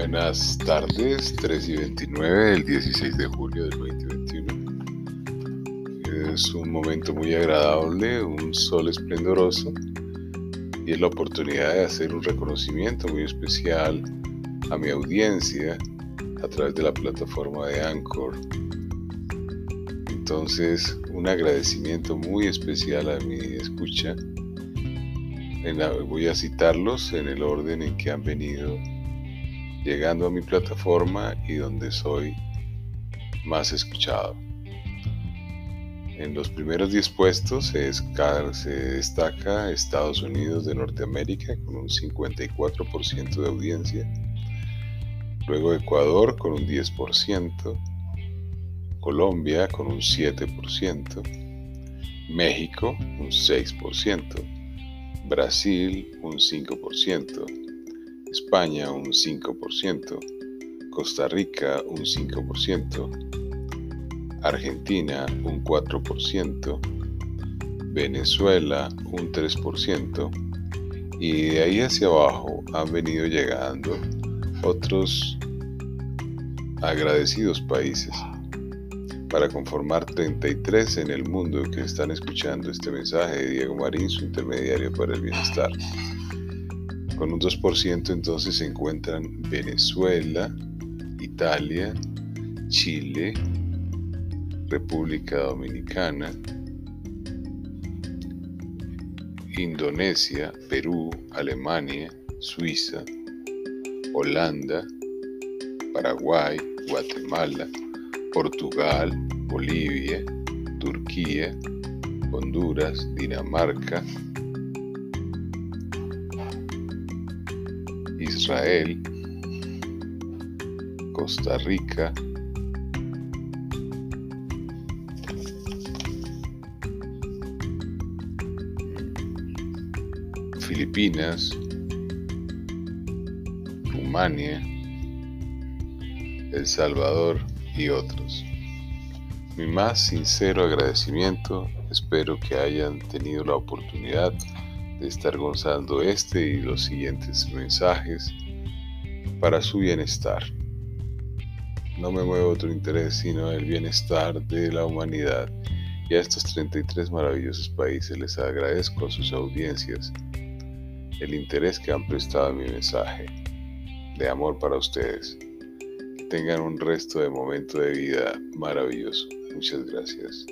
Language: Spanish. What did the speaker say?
Buenas tardes, 3 y 29 del 16 de julio del 2021. Es un momento muy agradable, un sol esplendoroso y es la oportunidad de hacer un reconocimiento muy especial a mi audiencia a través de la plataforma de Anchor. Entonces, un agradecimiento muy especial a mi escucha. voy a citarlos en el orden en que han venido llegando a mi plataforma y donde soy más escuchado. En los primeros 10 puestos se, se destaca Estados Unidos de Norteamérica con un 54% de audiencia, luego Ecuador con un 10%, Colombia con un 7%, México un 6%, Brasil un 5%, España un 5%, Costa Rica un 5%, Argentina un 4%, Venezuela un 3% y de ahí hacia abajo han venido llegando otros agradecidos países para conformar 33 en el mundo que están escuchando este mensaje de Diego Marín, su intermediario para el bienestar. Con un 2% entonces se encuentran Venezuela, Italia, Chile, República Dominicana, Indonesia, Perú, Alemania, Suiza, Holanda, Paraguay, Guatemala, Portugal, Bolivia, Turquía, Honduras, Dinamarca, Israel, Costa Rica, Filipinas, Rumania, El Salvador y otros. Mi más sincero agradecimiento, espero que hayan tenido la oportunidad de estar gozando este y los siguientes mensajes para su bienestar. No me mueve otro interés sino el bienestar de la humanidad y a estos 33 maravillosos países les agradezco sus audiencias el interés que han prestado a mi mensaje de amor para ustedes. Tengan un resto de momento de vida maravilloso. Muchas gracias.